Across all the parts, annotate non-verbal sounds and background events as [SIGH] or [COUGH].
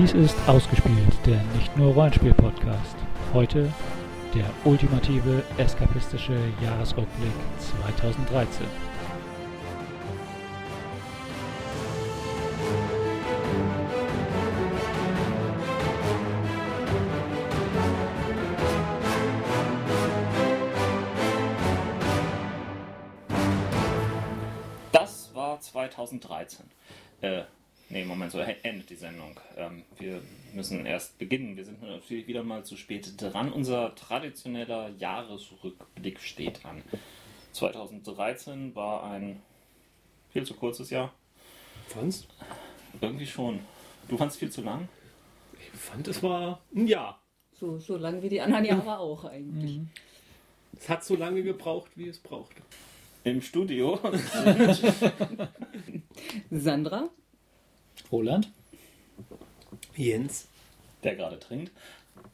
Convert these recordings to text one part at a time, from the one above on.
Dies ist Ausgespielt, der nicht nur Rollenspiel-Podcast. Heute der ultimative eskapistische Jahresrückblick 2013. müssen erst beginnen. Wir sind natürlich wieder mal zu spät dran. Unser traditioneller Jahresrückblick steht an. 2013 war ein viel zu kurzes Jahr. Fandst? Irgendwie schon. Du fandst viel zu lang? Ich fand, es war ein Jahr. So, so lang wie die anderen Jahre auch eigentlich. Es hat so lange gebraucht, wie es brauchte. Im Studio. [LAUGHS] Sandra? Roland? Jens. der gerade trinkt.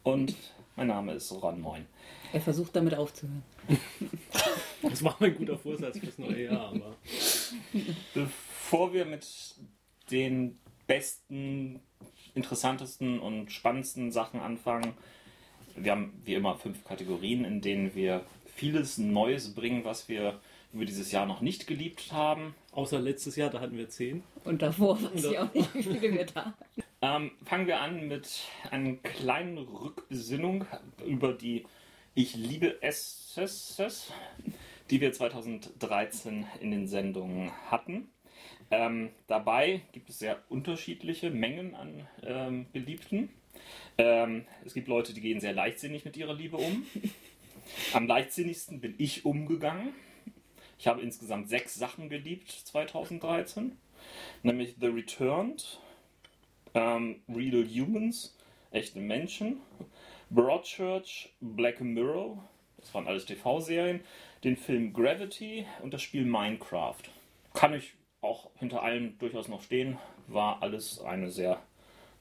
Und mein Name ist Ron Moin. Er versucht damit aufzuhören. [LAUGHS] Das war mein guter Vorsatz fürs neue Jahr, aber. Bevor wir mit den besten, interessantesten und spannendsten Sachen anfangen, wir haben wie immer fünf Kategorien, in denen wir vieles Neues bringen, was wir über dieses Jahr noch nicht geliebt haben. Außer letztes Jahr, da hatten wir zehn. Und davor weiß ich auch nicht, wie viele wir da hatten. Ähm, fangen wir an mit einer kleinen Rückbesinnung über die Ich liebe SSS, die wir 2013 in den Sendungen hatten. Ähm, dabei gibt es sehr unterschiedliche Mengen an ähm, Beliebten. Ähm, es gibt Leute, die gehen sehr leichtsinnig mit ihrer Liebe um. [LAUGHS] Am leichtsinnigsten bin ich umgegangen. Ich habe insgesamt sechs Sachen geliebt 2013, nämlich The Returned, ähm, Real Humans, echte Menschen, Broadchurch, Black Mirror, das waren alles TV-Serien, den Film Gravity und das Spiel Minecraft. Kann ich auch hinter allem durchaus noch stehen, war alles eine sehr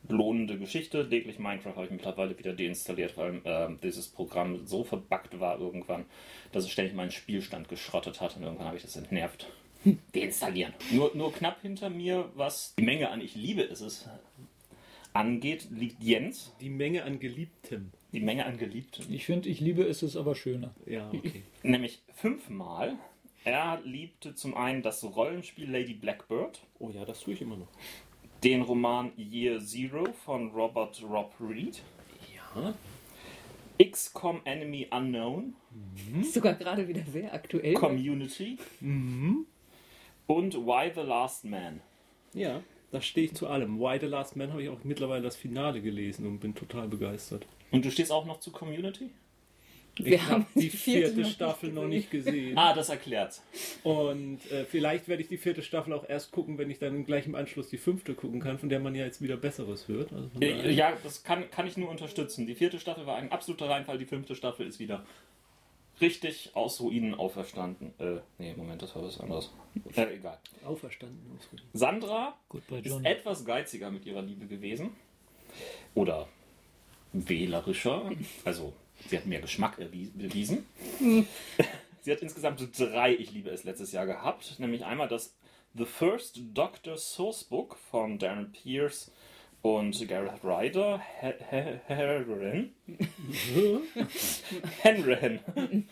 lohnende Geschichte. Lediglich Minecraft habe ich mittlerweile wieder deinstalliert, weil ähm, dieses Programm so verbuggt war irgendwann, dass es ständig meinen Spielstand geschrottet hat und irgendwann habe ich das entnervt. Deinstallieren. Nur, nur knapp hinter mir, was die Menge an Ich liebe ist es angeht, liegt Jens. Die Menge an Geliebtem. Die Menge an Geliebten. Ich finde, ich liebe es, ist aber schöner. Ja, okay. Nämlich fünfmal. Er liebte zum einen das Rollenspiel Lady Blackbird, Oh ja, das tue ich immer noch. den Roman Year Zero von Robert Rob Reed, Ja. XCOM Enemy Unknown, Ist sogar gerade wieder sehr aktuell. Community und Why the Last Man. Ja, da stehe ich zu allem. Why the Last Man habe ich auch mittlerweile das Finale gelesen und bin total begeistert. Und du stehst auch noch zu Community? Wir ich haben habe die vierte vierte noch Staffel nicht noch nicht gesehen. Ah, das erklärt's. Und äh, vielleicht werde ich die vierte Staffel auch erst gucken, wenn ich dann gleich im Anschluss die fünfte gucken kann, von der man ja jetzt wieder Besseres hört. Also Ja, das kann, kann ich nur unterstützen. Die vierte Staffel war ein absoluter Reinfall, die fünfte Staffel ist wieder richtig aus Ruinen auferstanden. Äh, nee, Moment, das war was anderes. Äh, egal. Auferstanden. ausruhen. Sandra Goodbye, ist etwas geiziger mit ihrer Liebe gewesen. Oder wählerischer. Also, sie hat mehr Geschmack bewiesen. sie hat insgesamt drei Ich liebe es letztes Jahr gehabt. Nämlich einmal das The First Doctor Sourcebook von Darren Pierce und Gareth Ryder. He- He- Henren. [LAUGHS] Henren.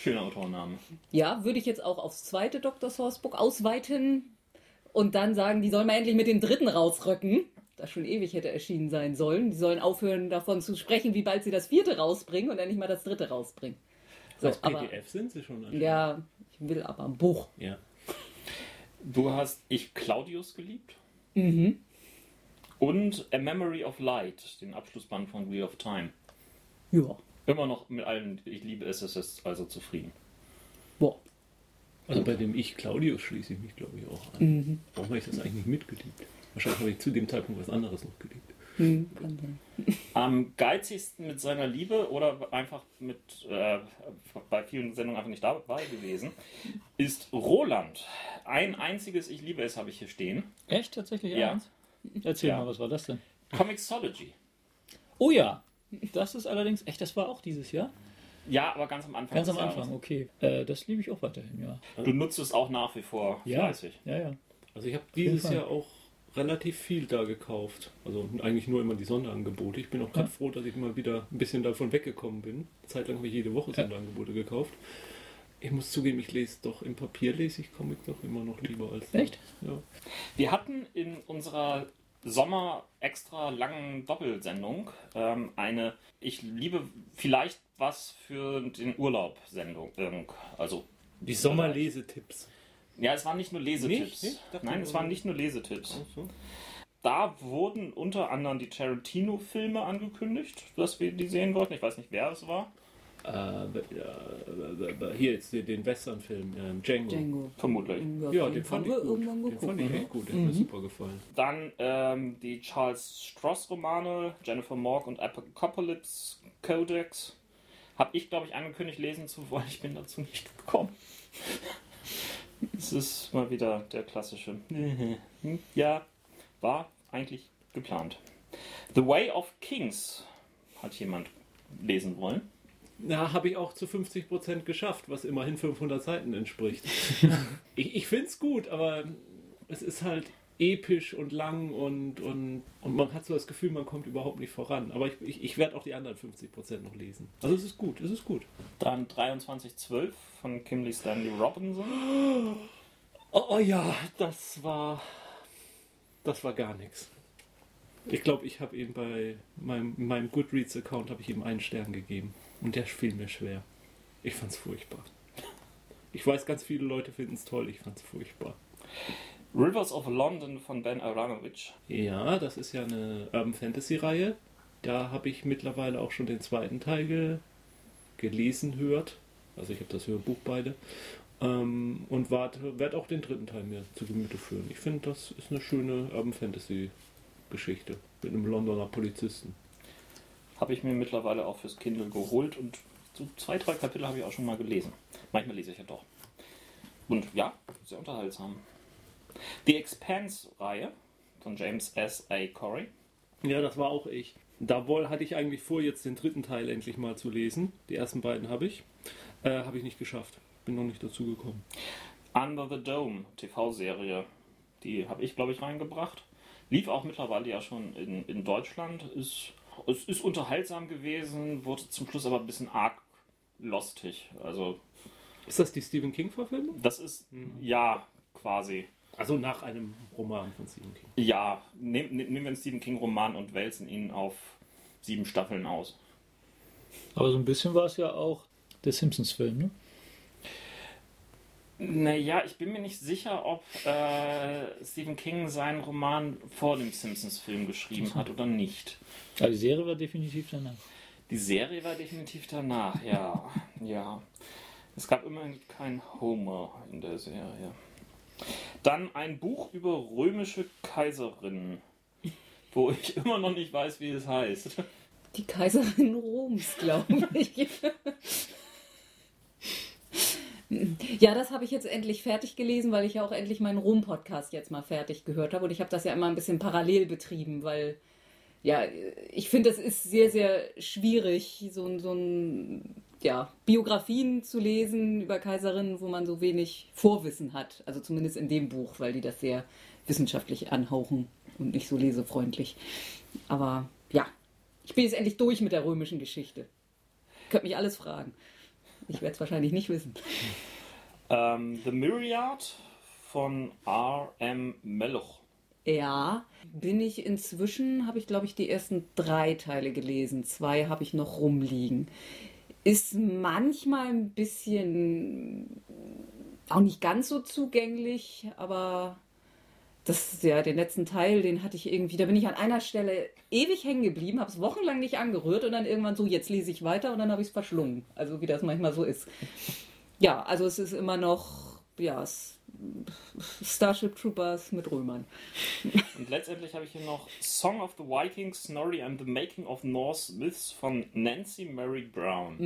Schöner Autorname. Ja, würde ich jetzt auch aufs zweite Dr. Sourcebook ausweiten und dann sagen, die sollen mal endlich mit dem dritten rausrücken. Das schon ewig hätte erschienen sein sollen. Die sollen aufhören, davon zu sprechen, wie bald sie das vierte rausbringen und dann nicht mal das dritte rausbringen. So, Als aber, PDF sind sie schon. anscheinend. ja, ich will aber ein Buch. ja. Du hast Ich Claudius geliebt. Mhm. Und A Memory of Light, den Abschlussband von Wheel of Time. Ja. Immer noch mit allen, ich liebe es, es ist also zufrieden. Boah. Also bei dem Ich Claudius schließe ich mich, glaube ich, auch an. Warum habe ich das eigentlich nicht mitgeliebt? Wahrscheinlich habe ich zu dem Zeitpunkt was anderes noch geliebt. Hm, sein. Am geizigsten mit seiner Liebe oder einfach mit äh, bei vielen Sendungen einfach nicht dabei gewesen, ist Roland. Ein einziges Ich liebe es habe ich hier stehen. Echt? Tatsächlich Ja. eins? Erzähl Ja. mal, was war das denn? Comixology. Oh ja, das ist allerdings, echt, das war auch dieses Jahr? Ja, aber ganz am Anfang. Ganz am des Jahres. Anfang, okay. Äh, das liebe ich auch weiterhin, ja. Du nutzt es auch nach wie vor Ja, fleißig. ja, ja. Also ich habe dieses. Jahr auch relativ viel da gekauft. Also eigentlich nur immer die Sonderangebote. Ich bin auch gerade Ja. froh, dass ich mal wieder ein bisschen davon weggekommen bin. Zeitlang habe ich jede Woche Ja. Sonderangebote gekauft. Ich muss zugeben, ich lese doch im Papier lese ich Comic doch immer noch lieber als Echt? Ja. Wir hatten in unserer Sommer extra langen Doppelsendung ähm, eine Ich liebe vielleicht was für den Urlaub Sendung. ähm, Also Die Sommerlesetipps. ja, es waren nicht nur Lesetipps. Nicht? Nicht? Nein, es waren nicht nur Lesetipps. Ach so. Da wurden unter anderem die Tarantino-Filme angekündigt, dass wir die sehen wollten. Ich weiß nicht, wer es war. Äh, äh, hier jetzt den- Western-Film, ähm, Django. Django. Vermutlich. Ja, den fand ich gut. Den fand ich echt gut. Der hat mir super gefallen. Dann ähm, die Charles Stross-Romane, Jennifer Morg und Apocalypse Codex. Habe ich, glaube ich, angekündigt, lesen zu wollen. Ich bin dazu nicht gekommen. Es ist mal wieder der klassische. Ja, war eigentlich geplant. The Way of Kings hat jemand lesen wollen. Na, habe ich auch zu 50% geschafft, was immerhin 500 Seiten entspricht. [LAUGHS] ich ich finde es gut, aber es ist halt episch und lang und, und, und man hat so das Gefühl, man kommt überhaupt nicht voran. Aber ich, ich, ich werde auch die anderen 50% noch lesen. Also es ist gut, es ist gut. Dann 2312 von Kimley Stanley Robinson. Oh, oh ja, das war. Das war gar nichts. Ich glaube, ich habe ihm bei meinem, meinem Goodreads-Account habe ich ihm einen Stern gegeben. Und der fiel mir schwer. Ich fand's furchtbar. Ich weiß, ganz viele Leute finden es toll, ich fand's furchtbar. Rivers of London von Ben Aronovich. Ja, das ist ja eine Urban Fantasy-Reihe. Da habe ich mittlerweile auch schon den zweiten Teil ge gelesen, hört. Also ich habe das Hörbuch beide. Ähm, und werde auch den dritten Teil mir zu Gemüte führen. Ich finde, das ist eine schöne Urban Fantasy-Geschichte mit einem Londoner Polizisten. Habe ich mir mittlerweile auch fürs Kindle geholt und so zwei, drei Kapitel habe ich auch schon mal gelesen. Manchmal lese ich ja doch. Und ja, sehr unterhaltsam. Die Expanse-Reihe von James S. A. Corey. Ja, das war auch ich. Da wohl hatte ich eigentlich vor, jetzt den dritten Teil endlich mal zu lesen. Die ersten beiden habe ich. Äh, habe ich nicht geschafft. Bin noch nicht dazu gekommen. Under the Dome, TV-Serie. Die habe ich, glaube ich, reingebracht. Lief auch mittlerweile ja schon in, in Deutschland. Ist, es ist unterhaltsam gewesen, wurde zum Schluss aber ein bisschen arg lostig. Also, Ist das die Stephen King-Verfilmung? das ist, ja, quasi. Also nach einem Roman von Stephen King. Ja, nehm, nehm- nehmen wir einen Stephen King-Roman und wälzen ihn auf sieben Staffeln aus. Aber so ein bisschen war es ja auch der Simpsons-Film, ne? Naja, ich bin mir nicht sicher, ob äh, Stephen King seinen Roman vor dem Simpsons-Film geschrieben hat oder nicht. Aber die Serie war definitiv danach. Die Serie war definitiv danach, ja. ja. Es gab immerhin keinen Homer in der Serie. Dann ein Buch über römische Kaiserinnen, wo ich immer noch nicht weiß, wie es heißt. Die Kaiserin Roms, glaube ich. [LAUGHS] Ja, das habe ich jetzt endlich fertig gelesen, weil ich ja auch endlich meinen Rom-Podcast jetzt mal fertig gehört habe. Und ich habe das ja immer ein bisschen parallel betrieben, weil, ja, ich finde, es ist sehr, sehr schwierig, so, so ein, ja, Biografien zu lesen über Kaiserinnen, wo man so wenig Vorwissen hat. Also zumindest in dem Buch, weil die das sehr wissenschaftlich anhauchen und nicht so lesefreundlich. Aber ja, ich bin jetzt endlich durch mit der römischen Geschichte. Könnt mich alles fragen. Ich werde es wahrscheinlich nicht wissen. Ähm, The Myriad von R.M. Melloch. Ja, bin ich inzwischen, habe ich glaube ich die ersten drei Teile gelesen. Zwei habe ich noch rumliegen. Ist manchmal ein bisschen auch nicht ganz so zugänglich, aber das, ja, den letzten Teil, den hatte ich irgendwie, da bin ich an einer Stelle ewig hängen geblieben, habe es wochenlang nicht angerührt und dann irgendwann so, jetzt lese ich weiter und dann habe ich es verschlungen. Also wie das manchmal so ist. Ja, also es ist immer noch, ja, Starship Troopers mit Römern. Und letztendlich habe ich hier noch Song of the Vikings, Snorri and the Making of Norse Myths von Nancy Mary Brown.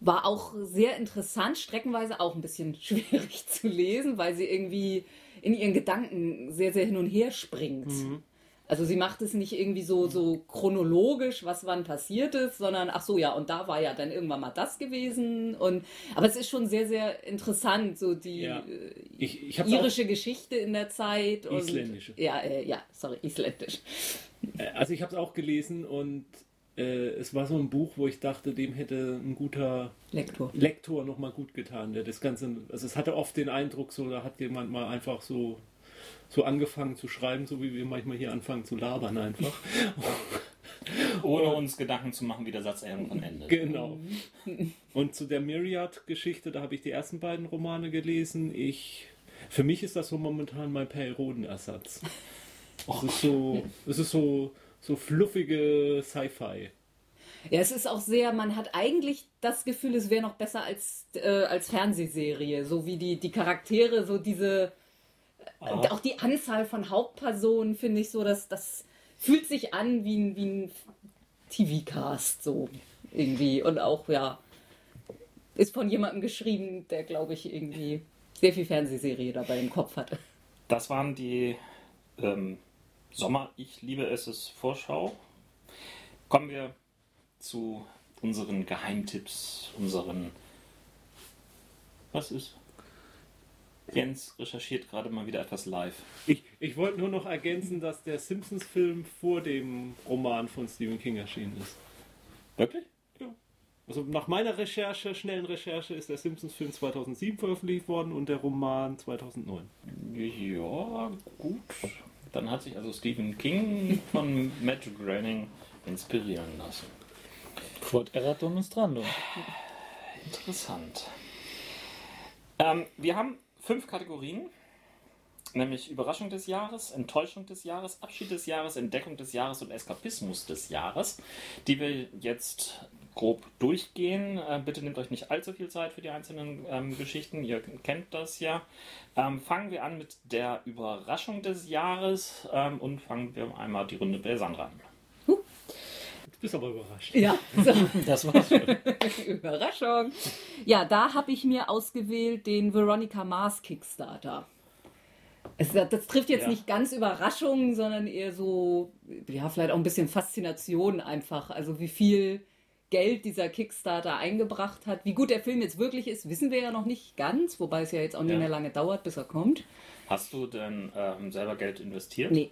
War auch sehr interessant, streckenweise auch ein bisschen [LAUGHS] schwierig zu lesen, weil sie irgendwie in ihren Gedanken sehr, sehr hin und her springt. Also sie macht es nicht irgendwie so, so chronologisch, was wann passiert ist, sondern ach so, ja, und da war ja dann irgendwann mal das gewesen. Und, aber es ist schon sehr, sehr interessant, so die Ja. äh, Ich, ich irische Geschichte in der Zeit. Und, Isländische. Ja, äh, ja, sorry, [LAUGHS] isländisch. Äh, also ich habe es auch gelesen und äh, es war so ein Buch, wo ich dachte, dem hätte ein guter Lektor. Lektor nochmal gut getan. Der das Ganze, also es hatte oft den Eindruck, so da hat jemand mal einfach so so angefangen zu schreiben, so wie wir manchmal hier anfangen zu labern einfach. [LAUGHS] Ohne uns Gedanken zu machen, wie der Satz irgendwann endet. Genau. Und zu der Myriad-Geschichte, da habe ich die ersten beiden Romane gelesen. Ich, für mich ist das so momentan mein Periodenersatz. Es ist so, es ist so, so fluffige Sci-Fi. Ja, es ist auch sehr, man hat eigentlich das Gefühl, es wäre noch besser als, äh, als Fernsehserie. So wie die, die Charaktere, so diese, Ah. auch die Anzahl von Hauptpersonen, finde ich so, dass das fühlt sich an wie ein, wie ein TV-Cast, so irgendwie. Und auch, ja, ist von jemandem geschrieben, der, glaube ich, irgendwie sehr viel Fernsehserie dabei im Kopf hatte. Das waren die ähm, Sommer, ich liebe es, ist Vorschau. Kommen wir zu unseren Geheimtipps, unseren. Was ist? Jens recherchiert gerade mal wieder etwas live. Ich, ich wollte nur noch ergänzen, dass der Simpsons-Film vor dem Roman von Stephen King erschienen ist. Wirklich? Also nach meiner Recherche, schnellen Recherche, ist der Simpsons-Film 2007 veröffentlicht worden und der Roman 2009. Ja, gut. Dann hat sich also Stephen King von [LAUGHS] Matt Groening inspirieren lassen. Quod erat demonstrandum. Interessant. Ähm, wir haben fünf Kategorien, nämlich Überraschung des Jahres, Enttäuschung des Jahres, Abschied des Jahres, Entdeckung des Jahres und Eskapismus des Jahres, die wir jetzt grob durchgehen. Äh, bitte nehmt euch nicht allzu viel Zeit für die einzelnen ähm, Geschichten, ihr kennt das ja. Ähm, fangen wir an mit der Überraschung des Jahres ähm, und fangen wir einmal die Runde bei Sandra an. Du bist aber überrascht. Ja, so. [LAUGHS] Das war's schon. [LAUGHS] Überraschung. Ja, da habe ich mir ausgewählt den Veronica Mars Kickstarter. Es, das trifft jetzt Ja. nicht ganz Überraschung, sondern eher so, ja, vielleicht auch ein bisschen Faszination einfach. Also wie viel Geld dieser Kickstarter eingebracht hat. Wie gut der Film jetzt wirklich ist, wissen wir ja noch nicht ganz, wobei es ja jetzt auch nicht Ja. mehr lange dauert, bis er kommt. Hast du denn ähm, selber Geld investiert? Nee,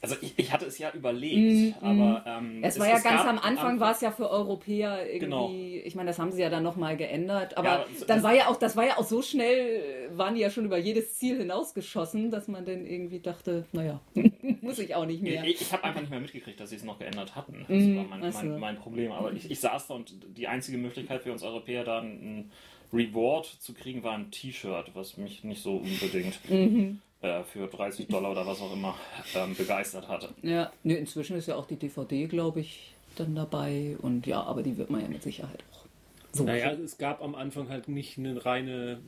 Also ich, ich hatte es ja überlegt, aber ähm, Mhm, es war ja ganz gab am Anfang, war es ja für Europäer irgendwie, Genau. ich meine, das haben sie ja dann nochmal geändert, aber Ja, aber dann war ja auch, das war ja auch so schnell, waren die ja schon über jedes Ziel hinausgeschossen, dass man dann irgendwie dachte, naja, [LAUGHS] muss ich auch nicht mehr. Ich, ich habe einfach nicht mehr mitgekriegt, dass sie es noch geändert hatten. Das Mhm, war mein, mein, mein Problem. Aber ich, ich saß da und die einzige Möglichkeit für uns Europäer da ein Reward zu kriegen war ein T-Shirt, was mich nicht so unbedingt Mhm. Äh, für 30 Dollar oder was auch immer ähm, begeistert hatte. Ja, nee, inzwischen ist ja auch die DVD, glaube ich, dann dabei und ja, aber die wird man ja mit Sicherheit auch so. Naja, es gab am Anfang halt nicht eine reine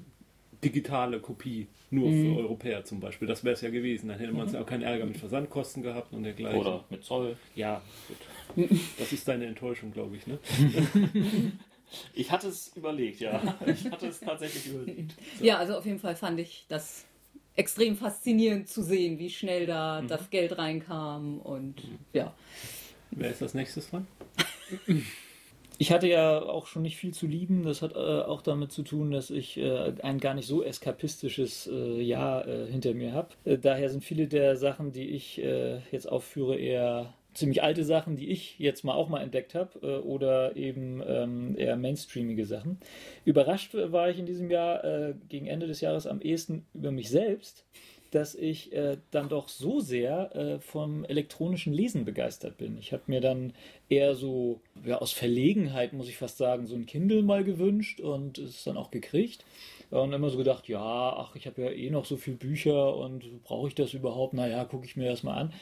digitale Kopie, nur Mhm. für Europäer zum Beispiel. Das wäre es ja gewesen. Dann hätte man auch keinen Ärger mit Versandkosten gehabt und dergleichen. Oder mit Zoll. Ja, gut. [LAUGHS] Das ist deine Enttäuschung, glaube ich, ne? [LAUGHS] Ich hatte es überlegt, ja. Ich hatte es tatsächlich überlegt. Ja, also auf jeden Fall fand ich das extrem faszinierend zu sehen, wie schnell da das Geld reinkam und ja. Wer ist als nächstes dran? Ich hatte ja auch schon nicht viel zu lieben. Das hat äh, auch damit zu tun, dass ich äh, ein gar nicht so eskapistisches äh, Jahr äh, hinter mir habe. Äh, daher sind viele der Sachen, die ich äh, jetzt aufführe, eher ziemlich alte Sachen, die ich jetzt mal auch mal entdeckt habe äh, oder eben ähm, eher mainstreamige Sachen. Überrascht war ich in diesem Jahr äh, gegen Ende des Jahres am ehesten über mich selbst, dass ich äh, dann doch so sehr äh, vom elektronischen Lesen begeistert bin. Ich habe mir dann eher so, ja, aus Verlegenheit muss ich fast sagen, so ein Kindle mal gewünscht und es dann auch gekriegt. Und immer so gedacht, ja, ach, ich habe ja eh noch so viele Bücher und brauche ich das überhaupt? Naja, gucke ich mir das mal an.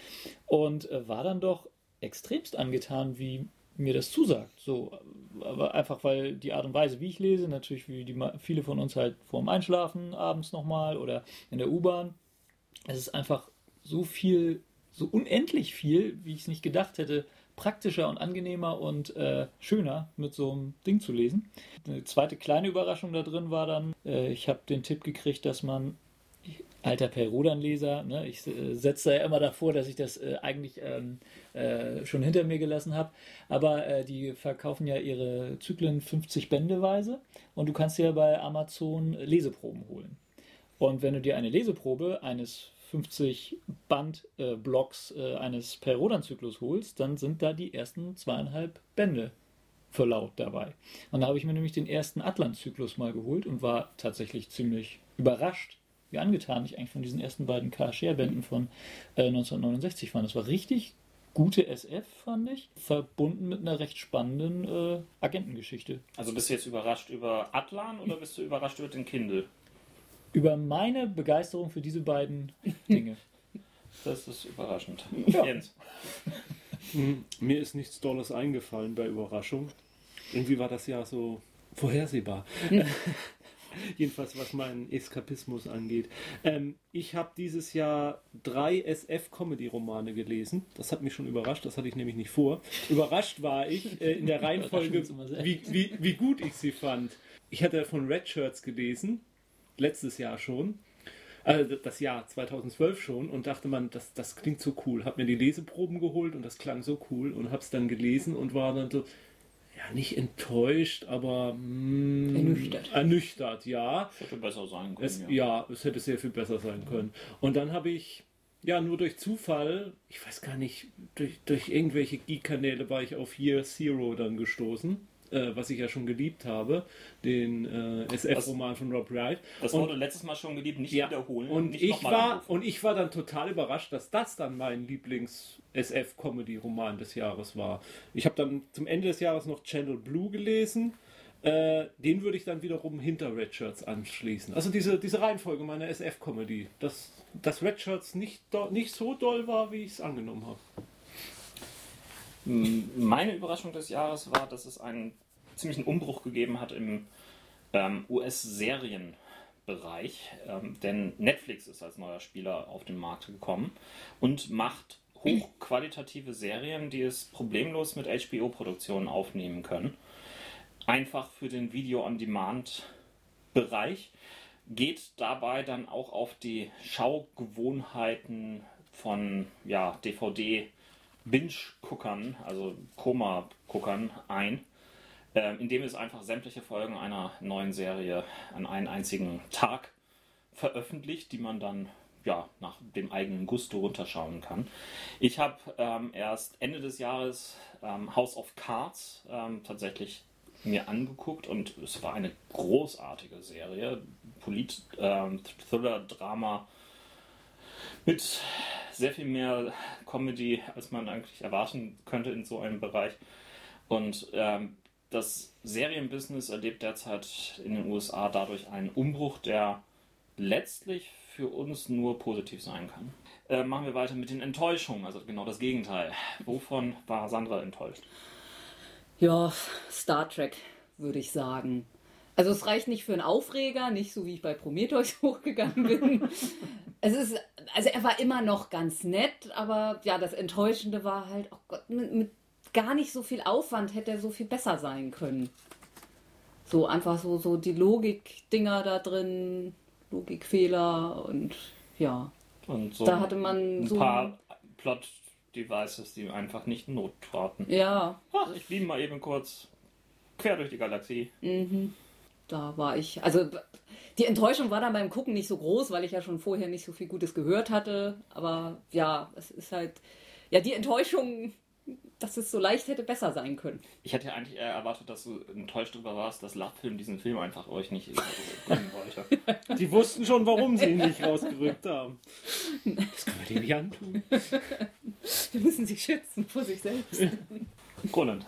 Und äh, war dann doch extremst angetan, wie mir das zusagt. So, aber einfach weil die Art und Weise, wie ich lese, natürlich wie die, viele von uns halt vorm Einschlafen abends nochmal oder in der U-Bahn. Es ist einfach so viel, so unendlich viel, wie ich es nicht gedacht hätte, praktischer und angenehmer und äh, schöner mit so einem Ding zu lesen. Eine zweite kleine Überraschung da drin war dann, äh, ich habe den Tipp gekriegt, dass man alter Perrodan-Leser. Ne? Ich äh, setze ja immer davor, dass ich das äh, eigentlich ähm, äh, schon hinter mir gelassen habe. Aber äh, die verkaufen ja ihre Zyklen 50 Bändeweise und du kannst dir bei Amazon Leseproben holen. Und wenn du dir eine Leseprobe eines 50 Band-Blocks äh, eines Perrodan-Zyklus holst, dann sind da die ersten zweieinhalb Bände für laut dabei. Und da habe ich mir nämlich den ersten Atlant-Zyklus mal geholt und war tatsächlich ziemlich überrascht, wie angetan ich eigentlich von diesen ersten beiden K-Share-Bänden von äh, 1969 fand. Das war richtig gute SF, fand ich, verbunden mit einer recht spannenden äh, Agentengeschichte. Also bist du jetzt überrascht über Atlan oder bist du überrascht über den Kindle? Über meine Begeisterung für diese beiden [LAUGHS] Dinge. Das ist überraschend. Ja. Jens. Hm, Mir ist nichts Dolles eingefallen bei Überraschung. Irgendwie war das ja so vorhersehbar. [LAUGHS] Jedenfalls was meinen Eskapismus angeht. Ähm, ich habe dieses Jahr drei SF-Comedy-Romane gelesen. Das hat mich schon überrascht, das hatte ich nämlich nicht vor. Überrascht war ich äh, in der [LAUGHS] Reihenfolge, wie, wie, wie gut ich sie fand. Ich hatte von Red Shirts gelesen, letztes Jahr schon. Also das Jahr 2012 schon und dachte man, das, das klingt so cool. Hab mir die Leseproben geholt und das klang so cool und hab's dann gelesen und war dann so, ja, nicht enttäuscht, aber mm, Ernüchtert. Ernüchtert, ja. Hätte besser sein können. Es, ja. es hätte sehr viel besser sein können. Und dann habe ich, ja, nur durch Zufall, ich weiß gar nicht, durch, durch irgendwelche Geek-Kanäle war ich auf Year Zero dann gestoßen, äh, was ich ja schon geliebt habe, den äh, SF-Roman von Rob Wright. Das Und- wurde letztes Mal schon geliebt, nicht ja, wiederholen. und nicht ich war anrufen. und ich war dann total überrascht, dass das dann mein Lieblings SF Comedy Roman des Jahres war. Ich habe dann zum Ende des Jahres noch Channel Blue gelesen. Äh, den würde ich dann wiederum hinter Red Shirts anschließen. Also diese, diese Reihenfolge meiner SF Comedy, dass, dass Red Shirts nicht, do, nicht so doll war, wie ich es angenommen habe. Meine Überraschung des Jahres war, dass es einen ziemlichen Umbruch gegeben hat im ähm, US-Serienbereich. Ähm, denn Netflix ist als neuer Spieler auf den Markt gekommen und macht hochqualitative Serien, die es problemlos mit HBO-Produktionen aufnehmen können. Einfach für den Video-on-Demand-Bereich. Geht dabei dann auch auf die Schaugewohnheiten von ja, DVD- Binge-Guckern, also Koma-Guckern ein, ähm, indem es einfach sämtliche Folgen einer neuen Serie an einen einzigen Tag veröffentlicht, die man dann ja, nach dem eigenen Gusto runterschauen kann. Ich habe ähm, erst Ende des Jahres ähm, House of Cards ähm, tatsächlich mir angeguckt und es war eine großartige Serie. Polit, ähm, mit sehr viel mehr Comedy, als man eigentlich erwarten könnte in so einem Bereich. Und ähm, das Serienbusiness erlebt derzeit in den USA dadurch einen Umbruch, der letztlich für uns nur positiv sein kann. Äh, machen wir weiter mit den Enttäuschungen, also genau das Gegenteil. Wovon war Sandra enttäuscht? Ja, Star Trek, würde ich sagen. Also es reicht nicht für einen Aufreger, nicht so wie ich bei Prometheus [LAUGHS] hochgegangen bin. es ist, also er war immer noch ganz nett, aber ja, das Enttäuschende war halt, oh Gott, mit, mit gar nicht so viel Aufwand hätte er so viel besser sein können. So einfach so, so die Logik-Dinger da drin, Logikfehler und ja. Und so Da hatte man ein so- paar Plot-Devices, die einfach nicht Not traten. Ja, Ach, ich beam mal eben kurz quer durch die Galaxie. Da war ich, also die Enttäuschung war dann beim Gucken nicht so groß, weil ich ja schon vorher nicht so viel Gutes gehört hatte. Aber ja, es ist halt, ja, die Enttäuschung, dass es so leicht hätte besser sein können. Ich hätte ja eigentlich eher erwartet, dass du enttäuscht darüber warst, dass Lachfilm diesen Film einfach euch nicht bringen wollte. [LAUGHS] Die wussten schon, warum sie ihn nicht rausgerückt haben. [LAUGHS] Das kann man denen nicht antun. [LAUGHS] Wir müssen sich schützen vor sich selbst. Roland.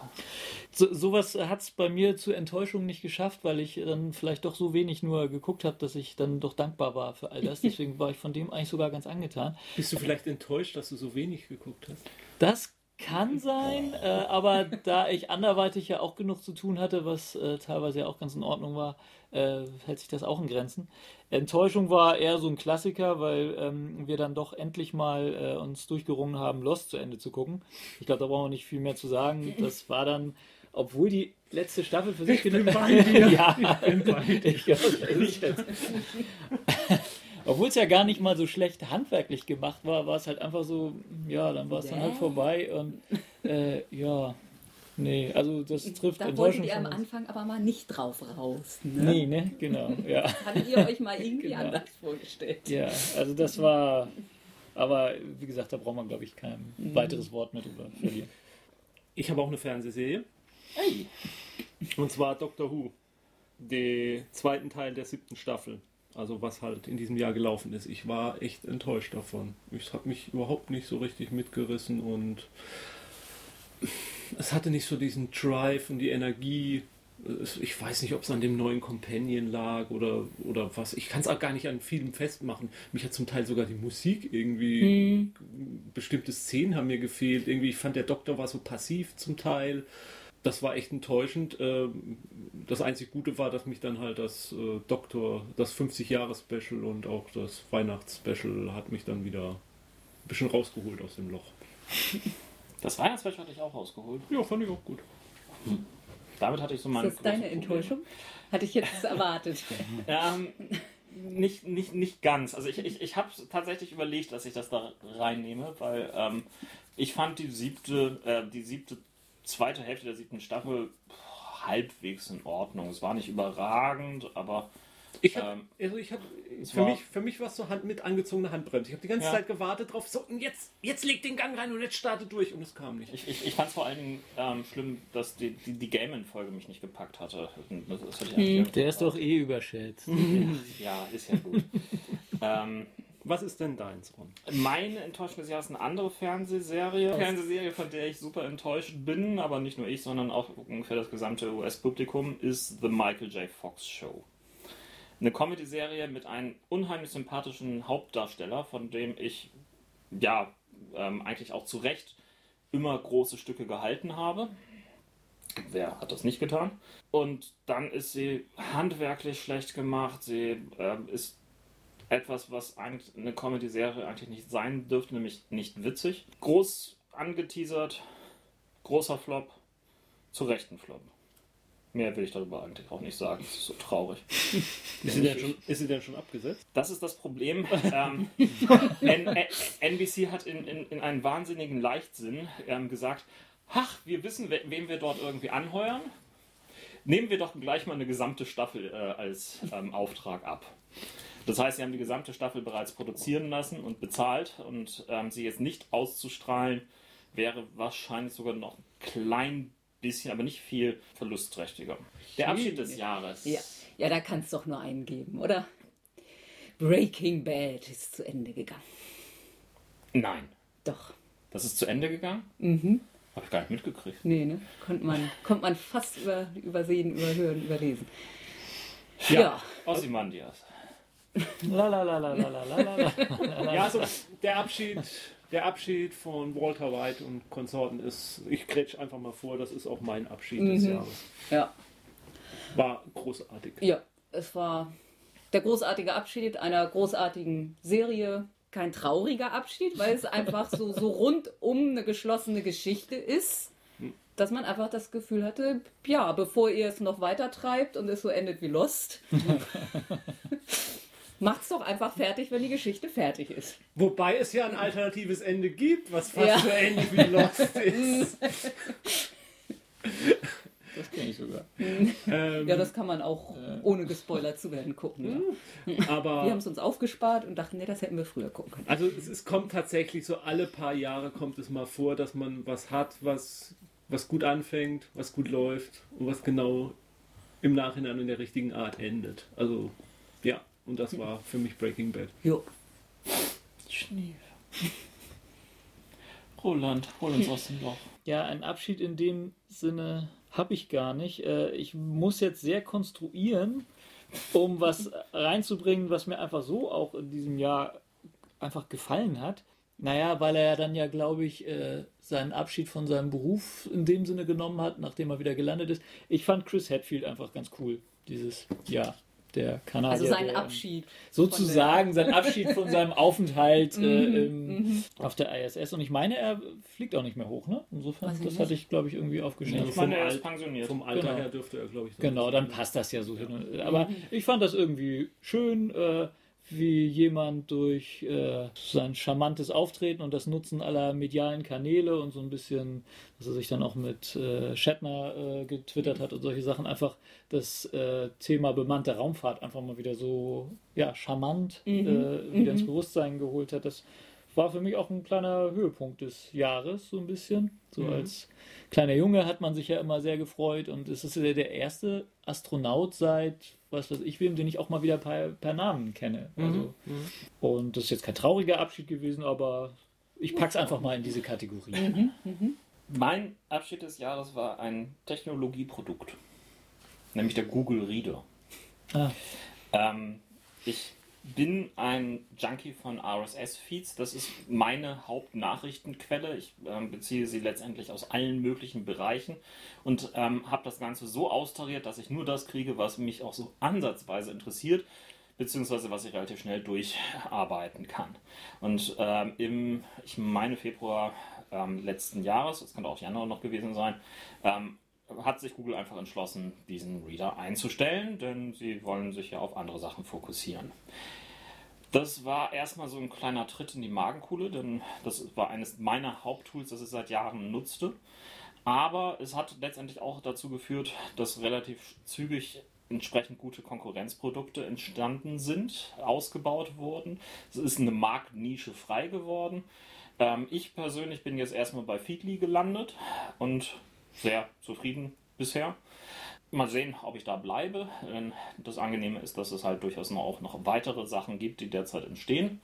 So, sowas hat es bei mir zur Enttäuschung nicht geschafft, weil ich dann vielleicht doch so wenig nur geguckt habe, dass ich dann doch dankbar war für all das. [LAUGHS] Deswegen war ich von dem eigentlich sogar ganz angetan. Bist du vielleicht enttäuscht, dass du so wenig geguckt hast? Das kann sein, äh, aber da ich anderweitig ja auch genug zu tun hatte, was äh, teilweise ja auch ganz in Ordnung war, äh, hält sich das auch in Grenzen. Enttäuschung war eher so ein Klassiker, weil ähm, wir dann doch endlich mal äh, uns durchgerungen haben, Lost zu Ende zu gucken. Ich glaube, da brauchen wir nicht viel mehr zu sagen. Das war dann, obwohl die letzte Staffel für sich dir. [LAUGHS] ja, Ich bin bei dir. ich glaube, das ist jetzt. [LAUGHS] Obwohl es ja gar nicht mal so schlecht handwerklich gemacht war, war es halt einfach so, ja, dann war es dann halt vorbei und äh, ja, nee, also das trifft Da wolltet ihr am. Anfang aber mal nicht drauf raus. Ne? Nee, ne, genau, ja. [LAUGHS] Hattet ihr euch mal irgendwie Genau. anders vorgestellt? Ja, also das war, aber wie gesagt, da braucht man, glaube ich, kein Mhm. weiteres Wort mehr drüber verlieren. Ich habe auch eine Fernsehserie. Hey. Und zwar Doctor Who. Den zweiten Teil der siebten Staffel. Also was halt in diesem Jahr gelaufen ist. Ich war echt enttäuscht davon. Ich habe mich überhaupt nicht so richtig mitgerissen und es hatte nicht so diesen Drive und die Energie. Es- Ich weiß nicht, ob es an dem neuen Companion lag oder, oder was. Ich kann es auch gar nicht an vielem festmachen. Mich hat zum Teil sogar die Musik irgendwie. Bestimmte Szenen haben mir gefehlt. Irgendwie, ich fand der Doktor war so passiv zum Teil. Das war echt enttäuschend. Ähm, Das einzig Gute war, dass mich dann halt das äh, Doktor, das 50-Jahres-Special und auch das Weihnachts-Special hat mich dann wieder ein bisschen rausgeholt aus dem Loch. Das Weihnachtsfest hatte ich auch rausgeholt. Ja, fand ich auch gut. Damit hatte ich so meine. Ist das deine Probleme. Enttäuschung? Hatte ich jetzt erwartet. [LAUGHS] Ähm, nicht, nicht, nicht ganz. Also ich, ich, ich habe tatsächlich überlegt, dass ich das da reinnehme, weil ähm, ich fand die siebte, äh, die siebte, zweite Hälfte der siebten Staffel pff, halbwegs in Ordnung. Es war nicht überragend, aber Ich hab, Ähm, also ich hab, für war- mich, für mich war es so Hand mit angezogener Handbremse. Ich habe die ganze Ja. Zeit gewartet drauf, so und jetzt, jetzt leg den Gang rein und jetzt starte durch und es kam nicht. ich, ich, ich fand es vor allen Dingen ähm, schlimm, dass die, die, die Game-In-Folge mich nicht gepackt hatte. Das, das hatte eigentlich Der ist doch eh überschätzt. Ja, ist ja gut. [LAUGHS] ähm, Was ist denn deins, Ron? Meine Enttäuschung des Jahres ist eine andere Fernsehserie. Fernsehserie, von der ich super enttäuscht bin, aber nicht nur ich, sondern auch ungefähr das gesamte US-Publikum, ist The Michael J. Fox Show. Eine Comedy-Serie mit einem unheimlich sympathischen Hauptdarsteller, von dem ich, ja, ähm, eigentlich auch zu Recht immer große Stücke gehalten habe. Wer hat das nicht getan? Und dann ist sie handwerklich schlecht gemacht. Sie ähm, ist etwas, was eigentlich eine Comedy-Serie eigentlich nicht sein dürfte, nämlich nicht witzig. Groß angeteasert, großer Flop, zu Recht ein Flop. Mehr will ich darüber eigentlich auch nicht sagen. Das ist so traurig. [LAUGHS] Ist sie denn schon, ist sie denn schon abgesetzt? Das ist das Problem. [LAUGHS] ähm, NBC hat in, in, in einen wahnsinnigen Leichtsinn ähm, gesagt, ach, wir wissen, we wem wir dort irgendwie anheuern. Nehmen wir doch gleich mal eine gesamte Staffel äh, als ähm, Auftrag ab. Das heißt, sie haben die gesamte Staffel bereits produzieren lassen und bezahlt und ähm, sie jetzt nicht auszustrahlen, wäre wahrscheinlich sogar noch ein klein bisschen, aber nicht viel verlustträchtiger. Der Abschied des Jahres. Ja, ja da kann es doch nur einen geben, oder? Breaking Bad ist zu Ende gegangen. Nein. Doch. Das ist zu Ende gegangen? Mhm. Habe ich gar nicht mitgekriegt. Nee, ne? Konnte man, konnte man fast über, übersehen, überhören, überlesen. Ja. Ja. Ozymandias. Ja, also der Abschied, der Abschied von Walter White und Konsorten ist, ich grätsch einfach mal vor, das ist auch mein Abschied des Mhm. Jahres. Ja. War großartig. Ja, es war der großartige Abschied einer großartigen Serie. Kein trauriger Abschied, weil es einfach so, so rundum eine geschlossene Geschichte ist, dass man einfach das Gefühl hatte, ja, bevor ihr es noch weiter treibt und es so endet wie Lost, [LAUGHS] macht's doch einfach fertig, wenn die Geschichte fertig ist. Wobei es ja ein alternatives Ende gibt, was fast Ja. so ähnlich wie Lost [LAUGHS] ist. Das kenne ich sogar. ähm, Ja, das kann man auch ohne gespoilert zu werden gucken. Ja. [LAUGHS] Wir aber haben es uns aufgespart und dachten, nee, das hätten wir früher gucken können. also es, es kommt tatsächlich so alle paar Jahre kommt es mal vor, dass man was hat, was, was gut anfängt, was gut läuft und was genau im Nachhinein in der richtigen Art endet. Also und das war für mich Breaking Bad. Jo. Schnief. [LAUGHS] Roland, hol uns aus dem Loch. Ja, einen Abschied in dem Sinne habe ich gar nicht. Äh, Ich muss jetzt sehr konstruieren, um was reinzubringen, was mir einfach so auch in diesem Jahr einfach gefallen hat. Naja, weil er ja dann ja, glaube ich, äh, seinen Abschied von seinem Beruf in dem Sinne genommen hat, nachdem er wieder gelandet ist. Ich fand Chris Hadfield einfach ganz cool, dieses Jahr. Der Kanadier. Also sein der, Abschied. Sozusagen sein Abschied von seinem Aufenthalt [LAUGHS] äh, Mhm, im, auf der ISS. Und ich meine, er fliegt auch nicht mehr hoch, ne? Insofern, das hatte ich, glaube ich, irgendwie aufgeschrieben. Ich meine, er ist pensioniert. Vom Alter Genau. her dürfte er, glaube ich, so Genau, dann passt das ja so hin. Aber ich fand das irgendwie schön. Äh, wie jemand durch äh, sein charmantes Auftreten und das Nutzen aller medialen Kanäle und so ein bisschen, dass er sich dann auch mit äh, Shatner äh, getwittert hat und solche Sachen, einfach das äh, Thema bemannte Raumfahrt einfach mal wieder so ja, charmant Mhm. äh, wieder ins Mhm. Bewusstsein geholt hat. Das war für mich auch ein kleiner Höhepunkt des Jahres, so ein bisschen. So Mhm. als kleiner Junge hat man sich ja immer sehr gefreut und es ist ja der erste Astronaut seit, was weiß ich wem, den ich auch mal wieder per, per Namen kenne. Also, Mhm. und das ist jetzt kein trauriger Abschied gewesen, aber ich pack's einfach mal in diese Kategorie. Mhm. Mhm. Mein Abschied des Jahres war ein Technologieprodukt, nämlich der Google Reader. Ah, Ähm, ich bin ein Junkie von RSS-Feeds. Das ist meine Hauptnachrichtenquelle. Ich ähm, beziehe sie letztendlich aus allen möglichen Bereichen und ähm, habe das Ganze so austariert, dass ich nur das kriege, was mich auch so ansatzweise interessiert, beziehungsweise was ich relativ schnell durcharbeiten kann. Und ähm, im, ich meine, Februar ähm, letzten Jahres, das könnte auch Januar noch gewesen sein, ähm, hat sich Google einfach entschlossen, diesen Reader einzustellen, denn sie wollen sich ja auf andere Sachen fokussieren. Das war erstmal so ein kleiner Tritt in die Magenkuhle, denn das war eines meiner Haupttools, das ich seit Jahren nutzte. Aber es hat letztendlich auch dazu geführt, dass relativ zügig entsprechend gute Konkurrenzprodukte entstanden sind, ausgebaut wurden. Es ist eine Marktnische frei geworden. Ähm, ich persönlich bin jetzt erstmal bei Feedly gelandet und sehr zufrieden bisher. Mal sehen, ob ich da bleibe. Das Angenehme ist, dass es halt durchaus noch, auch noch weitere Sachen gibt, die derzeit entstehen.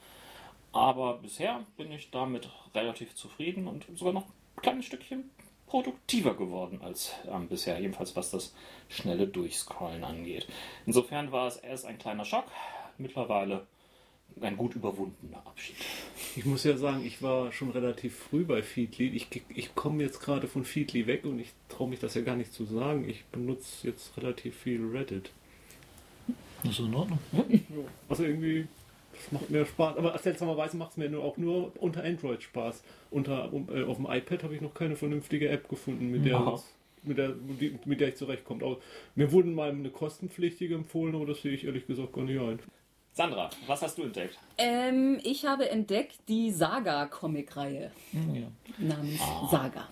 Aber bisher bin ich damit relativ zufrieden und sogar noch ein kleines Stückchen produktiver geworden als ähm, bisher, jedenfalls was das schnelle Durchscrollen angeht. Insofern war es erst ein kleiner Schock, mittlerweile ein gut überwundener Abschied. Ich muss ja sagen, ich war schon relativ früh bei Feedly. Ich, ich komme jetzt gerade von Feedly weg und ich traue mich das ja gar nicht zu sagen. Ich benutze jetzt relativ viel Reddit. ist in Ordnung. Also irgendwie, das macht mir Spaß. Aber seltsamerweise macht es mir nur auch nur unter Android Spaß. Unter, um, äh, auf dem iPad habe ich noch keine vernünftige App gefunden, mit der, mit der, mit der ich zurechtkomme. Aber mir wurden mal eine kostenpflichtige empfohlen, aber das sehe ich ehrlich gesagt gar nicht ein. Sandra, was hast du entdeckt? Ähm, ich habe entdeckt die Saga-Comic-Reihe Hm, Ja. namens Saga.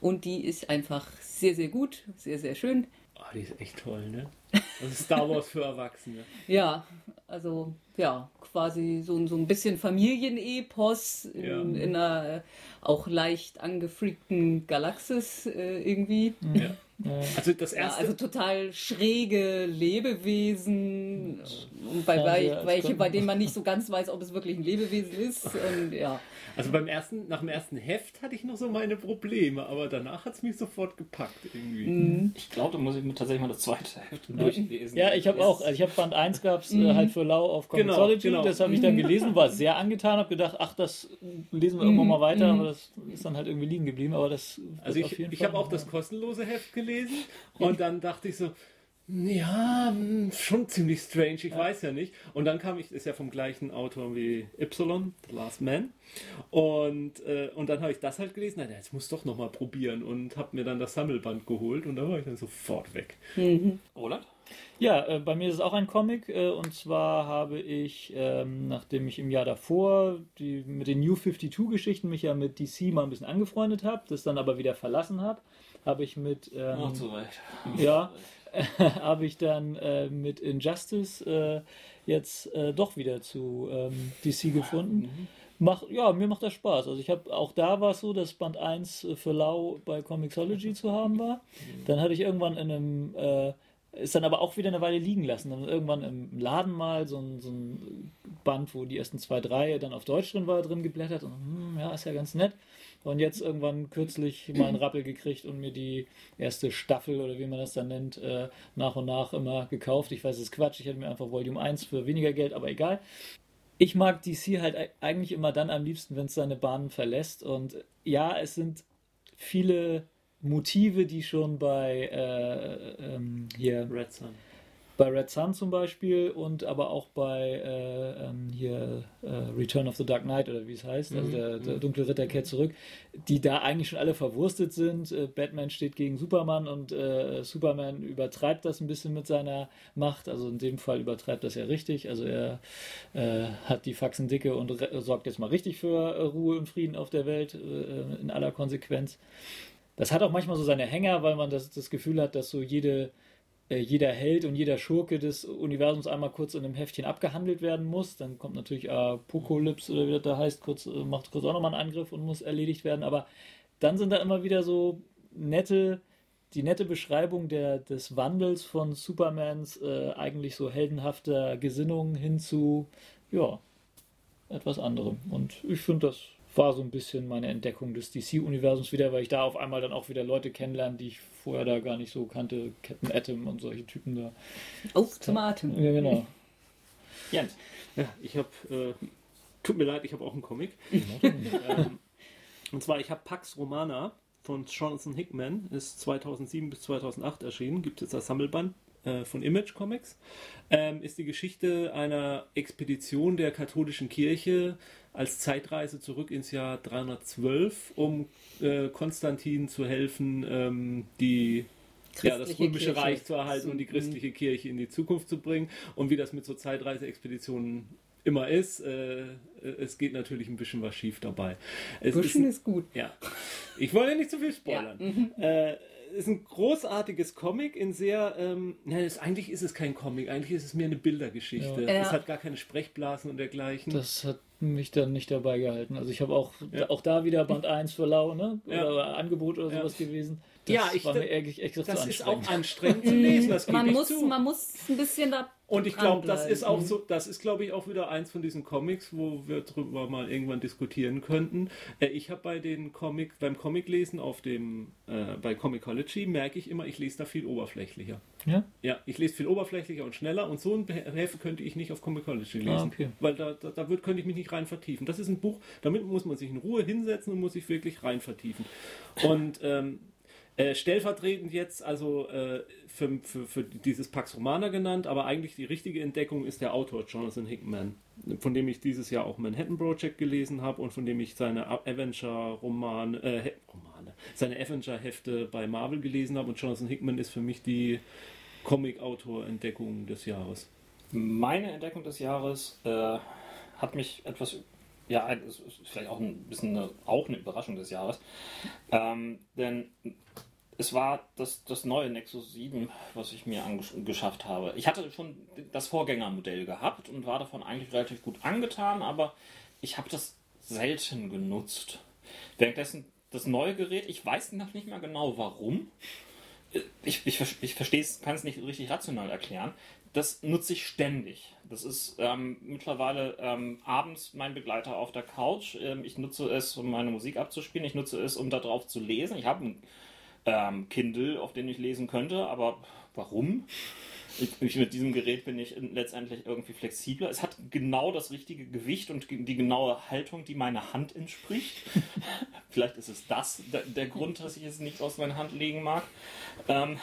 Und die ist einfach sehr, sehr gut, sehr, sehr schön. Ah, die ist echt toll, ne? Das ist Star Wars für Erwachsene. [LAUGHS] Ja, also ja, quasi so, ein- so ein bisschen Familienepos in, Ja. in einer äh, auch leicht angefreakten Galaxis äh, irgendwie. Ja. Also das Ja, erste. also total schräge Lebewesen, und bei, Ja, bei, welche, bei denen man nicht so ganz weiß, ob es wirklich ein Lebewesen ist. Und ja, Also beim ersten, nach dem ersten Heft hatte ich noch so meine Probleme, aber danach hat es mich sofort gepackt irgendwie. Mhm. Ich glaube, da muss ich mir tatsächlich mal das zweite [LAUGHS] Heft durchlesen. Ja, ich habe auch, also ich habe Band 1 gab es äh, halt für Lau auf Genau, Comixology, genau. das habe ich dann gelesen, war sehr angetan, habe gedacht, ach, das lesen wir irgendwann mal weiter, Mhm. aber das ist dann halt irgendwie liegen geblieben, aber das Also ich, ich habe auch das kostenlose Heft gelesen und dann dachte ich so, ja, schon ziemlich strange, ich weiß ja nicht. Und dann kam ich, ist ja vom gleichen Autor wie Y, The Last Man. Und, äh, und dann habe ich das halt gelesen, na, jetzt muss doch nochmal probieren und habe mir dann das Sammelband geholt und da war ich dann sofort weg. Roland? Ja, äh, bei mir ist es auch ein Comic äh, und zwar habe ich, ähm, nachdem ich im Jahr davor die, mit den New 52 Geschichten mich ja mit DC mal ein bisschen angefreundet habe, das dann aber wieder verlassen habe, habe ich mit ähm, Oh, zu Recht. ja, [LAUGHS] [LAUGHS] habe ich dann äh, mit Injustice äh, jetzt äh, doch wieder zu ähm, DC gefunden. Mach, ja, mir macht das Spaß. Also ich habe auch da war es so, dass Band 1 äh, für Lau bei Comixology zu haben war. Dann hatte ich irgendwann in einem äh, ist dann aber auch wieder eine Weile liegen lassen. Dann irgendwann im Laden mal so ein, so ein Band, wo die ersten zwei, drei dann auf Deutsch drin war, drin geblättert und hm, ja, ist ja ganz nett. Und jetzt irgendwann kürzlich mal einen Rappel gekriegt und mir die erste Staffel oder wie man das dann nennt, äh, nach und nach immer gekauft. Ich weiß, es ist Quatsch, ich hätte mir einfach Volume 1 für weniger Geld, aber egal. Ich mag DC halt e- eigentlich immer dann am liebsten, wenn es seine Bahnen verlässt. Und ja, es sind viele Motive, die schon bei äh, ähm, hier Red Sun. Bei Red Sun zum Beispiel und aber auch bei äh, ähm, hier äh, Return of the Dark Knight oder wie es heißt, also der, der dunkle Ritter kehrt zurück, die da eigentlich schon alle verwurstet sind. Äh, Batman steht gegen Superman und äh, Superman übertreibt das ein bisschen mit seiner Macht, also in dem Fall übertreibt das ja richtig, also er äh, hat die Faxen dicke und sorgt jetzt mal richtig für äh, Ruhe und Frieden auf der Welt in aller Konsequenz. Das hat auch manchmal so seine Hänger, weil man das, das Gefühl hat, dass so jede jeder Held und jeder Schurke des Universums einmal kurz in einem Heftchen abgehandelt werden muss. Dann kommt natürlich Apokalypse oder wie das da heißt, kurz, äh, macht kurz auch nochmal einen Angriff und muss erledigt werden. Aber dann sind da immer wieder so nette, die nette Beschreibung der, des Wandels von Supermans äh, eigentlich so heldenhafter Gesinnung hin zu, ja, etwas anderem. Und ich finde das war so ein bisschen meine Entdeckung des DC-Universums wieder, weil ich da auf einmal dann auch wieder Leute kennenlerne, die ich vorher da gar nicht so kannte. Captain Atom und solche Typen da. Auf zum Atem. Ja, genau. Jens. Ja, ich habe, äh, tut mir leid, ich habe auch einen Comic. [LAUGHS] ähm, und zwar, ich habe Pax Romana von Jonathan Hickman, ist 2007 bis 2008 erschienen, gibt es jetzt als Sammelband äh, von Image Comics, ähm, ist die Geschichte einer Expedition der katholischen Kirche als Zeitreise zurück ins Jahr 312, um äh, Konstantin zu helfen, ähm, die ja, das römische Kirche. Reich zu erhalten und die christliche Kirche in die Zukunft zu bringen. Und wie das mit so Zeitreiseexpeditionen immer ist, äh, es geht natürlich ein bisschen was schief dabei. Es bisschen ist, ist, gut. Ja. Ich wollte nicht zu viel spoilern. Ja. Mhm. Äh, ist ein großartiges Comic in sehr, ähm, ja, ist, eigentlich ist es kein Comic, eigentlich ist es mehr eine Bildergeschichte. Ja. Es hat gar keine Sprechblasen und dergleichen. Das hat mich dann nicht dabei gehalten. Also ich habe auch, ja. auch da wieder Band 1 für Lau, ne? Oder Angebot oder sowas gewesen. Das ja, ich, war mir echt, echt das ist auch anstrengend zu lesen. Das [LAUGHS] man, muss, zu. man muss ein bisschen da. Und ich glaube, das ist auch so, das ist, glaube ich, auch wieder eins von diesen Comics, wo wir drüber mal irgendwann diskutieren könnten. Äh, ich habe bei den Comic, beim Comiclesen auf dem, äh, bei Comicology merke ich immer, ich lese da viel oberflächlicher. Ja? Ja, ich lese viel oberflächlicher und schneller und so ein Heft könnte ich nicht auf Comicology lesen. Ah, okay. Weil da, da, da wird, könnte ich mich nicht rein vertiefen. Das ist ein Buch, damit muss man sich in Ruhe hinsetzen und muss sich wirklich rein vertiefen. Und ähm, äh, stellvertretend jetzt also äh, für, für, für, dieses Pax Romana genannt, aber eigentlich die richtige Entdeckung ist der Autor Jonathan Hickman, von dem ich dieses Jahr auch Manhattan Project gelesen habe und von dem ich seine Avenger-Romane, äh, Romane, seine Avenger-Hefte bei Marvel gelesen habe und Jonathan Hickman ist für mich die Comic-Autor-Entdeckung des Jahres. Meine Entdeckung des Jahres äh, hat mich etwas ja, ist vielleicht auch ein bisschen eine, auch eine Überraschung des Jahres. Ähm, denn es war das, das neue Nexus 7, was ich mir angeschafft habe. Ich hatte schon das Vorgängermodell gehabt und war davon eigentlich relativ gut angetan, aber ich habe das selten genutzt. Währenddessen das neue Gerät, ich weiß noch nicht mehr genau warum. Ich, ich, ich verstehe es, kann es nicht richtig rational erklären. Das nutze ich ständig. Das ist ähm, mittlerweile ähm, abends mein Begleiter auf der Couch. Ähm, ich nutze es, um meine Musik abzuspielen. Ich nutze es, um darauf zu lesen. Ich habe ein ähm, Kindle, auf den ich lesen könnte, aber warum? Ich, ich, mit diesem Gerät bin ich letztendlich irgendwie flexibler. Es hat genau das richtige Gewicht und die genaue Haltung, die meiner Hand entspricht. [LAUGHS] Vielleicht ist es das der, der, Grund, dass ich es nicht aus meiner Hand legen mag. Ähm,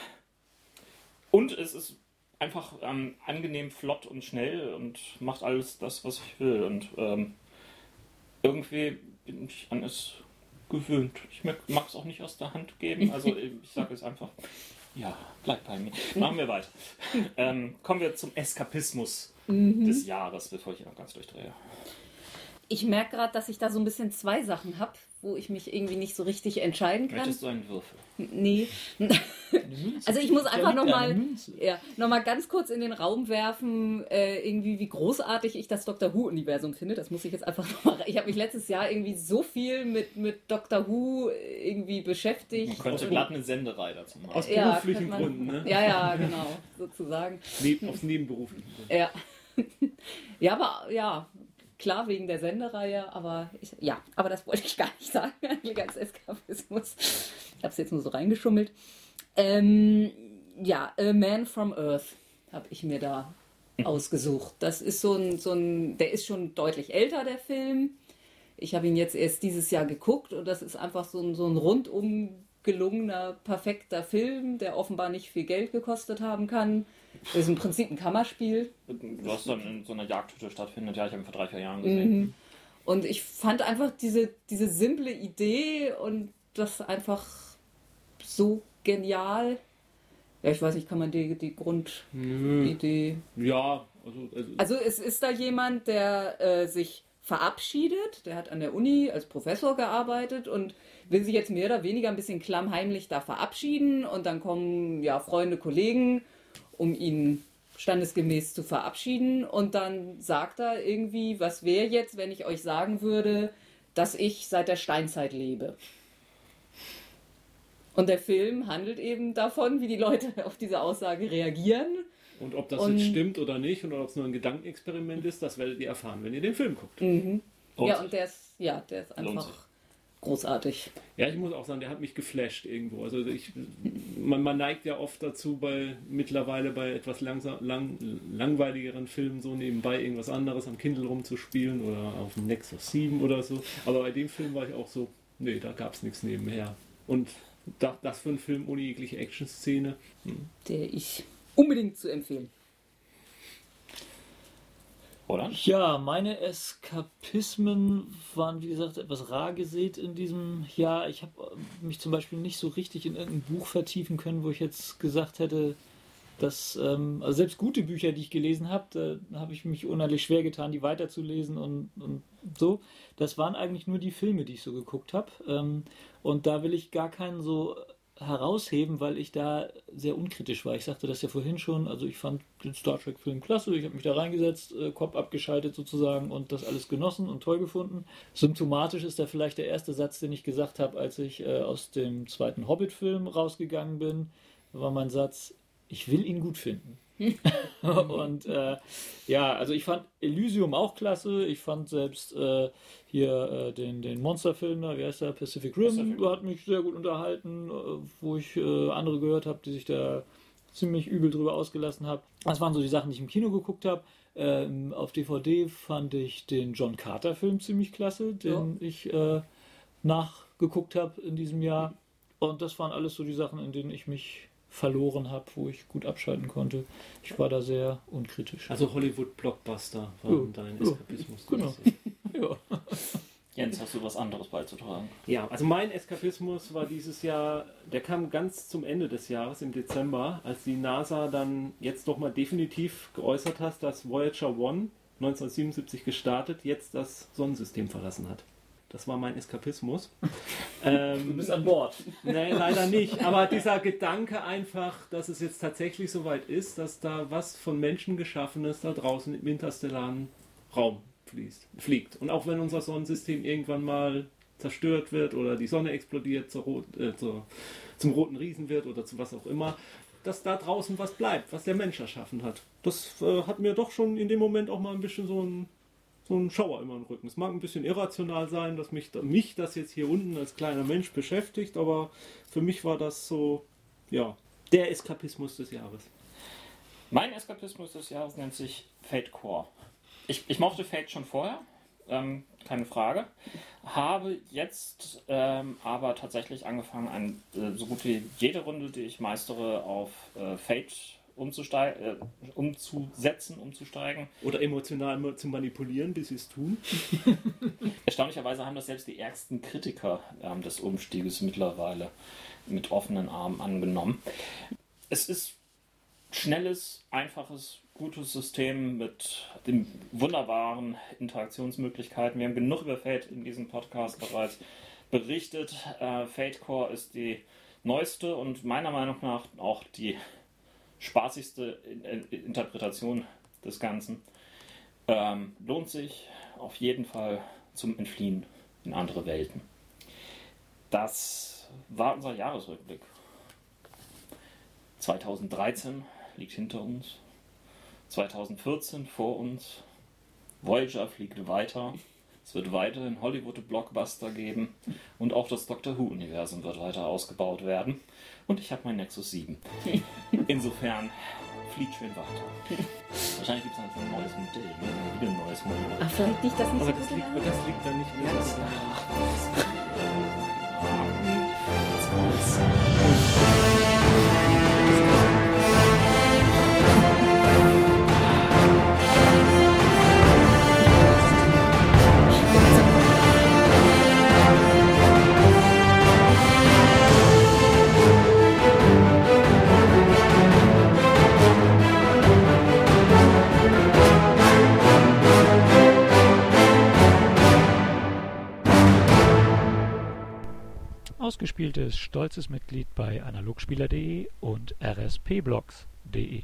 und es ist einfach ähm, angenehm flott und schnell und macht alles das, was ich will. Und ähm, irgendwie bin ich an es gewöhnt. Ich mag es auch nicht aus der Hand geben. Also [LAUGHS] ich sage es einfach. Ja, bleib bei mir. Machen wir weiter. Ähm, kommen wir zum Eskapismus mhm. des Jahres, bevor ich hier noch ganz durchdrehe. Ich merke gerade, dass ich da so ein bisschen zwei Sachen habe, wo ich mich irgendwie nicht so richtig entscheiden kann. Möchtest du einen Würfel? Nee. also ich muss einfach nochmal ja, noch ganz kurz in den Raum werfen, äh, irgendwie wie großartig ich das Doctor Who-Universum finde. Das muss ich jetzt einfach [LAUGHS] nochmal. Ich habe mich letztes Jahr irgendwie so viel mit, mit Doctor Who irgendwie beschäftigt. Man könnte glatt eine Sendereihe dazu machen. Aus beruflichen ja, Gründen, ne? Ja, ja, genau, sozusagen. Neben, aus nebenberuflichen Gründen. Ja. [LAUGHS] ja, aber ja, Klar, wegen der Sendereihe, aber ich, ja, aber das wollte ich [LAUGHS] gar nicht sagen, eigentlich als Eskapismus. Ich habe es jetzt nur so reingeschummelt. Ähm, ja, A Man from Earth habe ich mir da mhm. ausgesucht. Das ist so ein, so ein, der ist schon deutlich älter, der Film. Ich habe ihn jetzt erst dieses Jahr geguckt und das ist einfach so ein, so ein rundum gelungener, perfekter Film, der offenbar nicht viel Geld gekostet haben kann Das ist im Prinzip ein Kammerspiel. Was dann in so einer Jagdhütte stattfindet. Ja, ich habe ihn vor drei, vier Jahren gesehen. Mhm. Und ich fand einfach diese, diese simple Idee und das einfach so genial. Ja, ich weiß nicht, kann man die, die Grundidee. Ja, also, also, Also es ist da jemand, der äh, sich verabschiedet, der hat an der Uni als Professor gearbeitet und will sich jetzt mehr oder weniger ein bisschen klammheimlich da verabschieden und dann kommen ja Freunde, Kollegen, um ihn standesgemäß zu verabschieden und dann sagt er irgendwie, was wäre jetzt, wenn ich euch sagen würde, dass ich seit der Steinzeit lebe. Und der Film handelt eben davon, wie die Leute [LAUGHS] auf diese Aussage reagieren. und ob das Und- jetzt stimmt oder nicht oder ob es nur ein Gedankenexperiment ist, das werdet ihr erfahren, wenn ihr den Film guckt. Mhm. Ja, und der ist, ja, der ist einfach. Großartig. Ja, ich muss auch sagen, der hat mich geflasht irgendwo. Also ich, man, man neigt ja oft dazu, bei mittlerweile bei etwas langsam, lang, langweiligeren Filmen so nebenbei irgendwas anderes am Kindle rumzuspielen oder auf dem Nexus 7 oder so. Aber bei dem Film war ich auch so, nee, da gab es nichts nebenher. Und da, das für einen Film ohne jegliche Action-Szene. Der ich unbedingt zu empfehlen. Oder? Ja, meine Eskapismen waren, wie gesagt, etwas rar gesät in diesem Jahr. Ich habe mich zum Beispiel nicht so richtig in irgendein Buch vertiefen können, wo ich jetzt gesagt hätte, dass, ähm, also selbst gute Bücher, die ich gelesen habe, da habe ich mich unheimlich schwer getan, die weiterzulesen und, und so. Das waren eigentlich nur die Filme, die ich so geguckt habe. Ähm, und da will ich gar keinen so herausheben, weil ich da sehr unkritisch war. Ich sagte das ja vorhin schon, also ich fand den Star Trek-Film klasse, ich habe mich da reingesetzt, äh, Kopf abgeschaltet sozusagen und das alles genossen und toll gefunden. Symptomatisch ist da vielleicht der erste Satz, den ich gesagt habe, als ich äh, aus dem zweiten Hobbit-Film rausgegangen bin, war mein Satz, ich will ihn gut finden. [LAUGHS] und äh, ja, also ich fand Elysium auch klasse. Ich fand selbst äh, hier äh, den, den Monsterfilm, da, wie heißt der, Pacific Rim, Pacific. hat mich sehr gut unterhalten, äh, wo ich äh, andere gehört habe, die sich da ziemlich übel drüber ausgelassen haben. Das waren so die Sachen, die ich im Kino geguckt habe. Ähm, auf DVD fand ich den John Carter-Film ziemlich klasse, den ich äh, nachgeguckt habe in diesem Jahr. Und das waren alles so die Sachen, in denen ich mich verloren habe, wo ich gut abschalten konnte. Ich war da sehr unkritisch. Also Hollywood-Blockbuster war Ja, dein ja, Eskapismus. genau. [LAUGHS] ja. Jens, hast du was anderes beizutragen? Ja, also mein Eskapismus war dieses Jahr, der kam ganz zum Ende des Jahres, im Dezember, als die NASA dann jetzt doch mal definitiv geäußert hat, dass Voyager 1 1977 gestartet, jetzt das Sonnensystem verlassen hat. Das war mein Eskapismus. [LAUGHS] ähm, an Bord. Nee, leider nicht. Aber dieser Gedanke einfach, dass es jetzt tatsächlich so weit ist, dass da was von Menschen geschaffenes da draußen im interstellaren Raum fließt, fliegt. Und auch wenn unser Sonnensystem irgendwann mal zerstört wird oder die Sonne explodiert zur Rot, äh, zur, zum roten Riesen wird oder zu was auch immer, dass da draußen was bleibt, was der Mensch erschaffen hat. Das äh, hat mir doch schon in dem Moment auch mal ein bisschen so ein so ein Schauer immer im Rücken. Es mag ein bisschen irrational sein, dass mich, mich das jetzt hier unten als kleiner Mensch beschäftigt, aber für mich war das so, ja, der Eskapismus des Jahres. Mein Eskapismus des Jahres nennt sich Fate Core. Ich, ich mochte Fate schon vorher, ähm, keine Frage. Habe jetzt ähm, aber tatsächlich angefangen, an äh, so gut wie jede Runde, die ich meistere, auf äh, Fate äh, umzusetzen, umzusteigen. Oder emotional zu manipulieren, bis sie es tun. [LAUGHS] Erstaunlicherweise haben das selbst die ärgsten Kritiker ähm, des Umstieges mittlerweile mit offenen Armen angenommen. Es ist schnelles, einfaches, gutes System mit den wunderbaren Interaktionsmöglichkeiten. Wir haben genug über Fate in diesem Podcast bereits berichtet. Äh, Fate Core ist die neueste und meiner Meinung nach auch die spaßigste In In Interpretation des Ganzen. Ähm, lohnt sich auf jeden Fall zum Entfliehen in andere Welten. Das war unser Jahresrückblick. 2013 liegt hinter uns. 2014 vor uns. Voyager fliegt weiter. Es wird weiterhin Hollywood-Blockbuster geben. Und auch das Doctor Who-Universum wird weiter ausgebaut werden. Und ich habe mein Nexus 7. [LAUGHS] Insofern fliegt schön weiter. Wahrscheinlich gibt es ein neues Modell. ne? Wieder ein neues Modell. Ach, vielleicht liegt das nicht Aber so das gut liegt, das liegt dann nicht mehr. Jetzt kommt's. [LAUGHS] Ausgespieltes stolzes Mitglied bei analogspieler.de und rspblogs.de.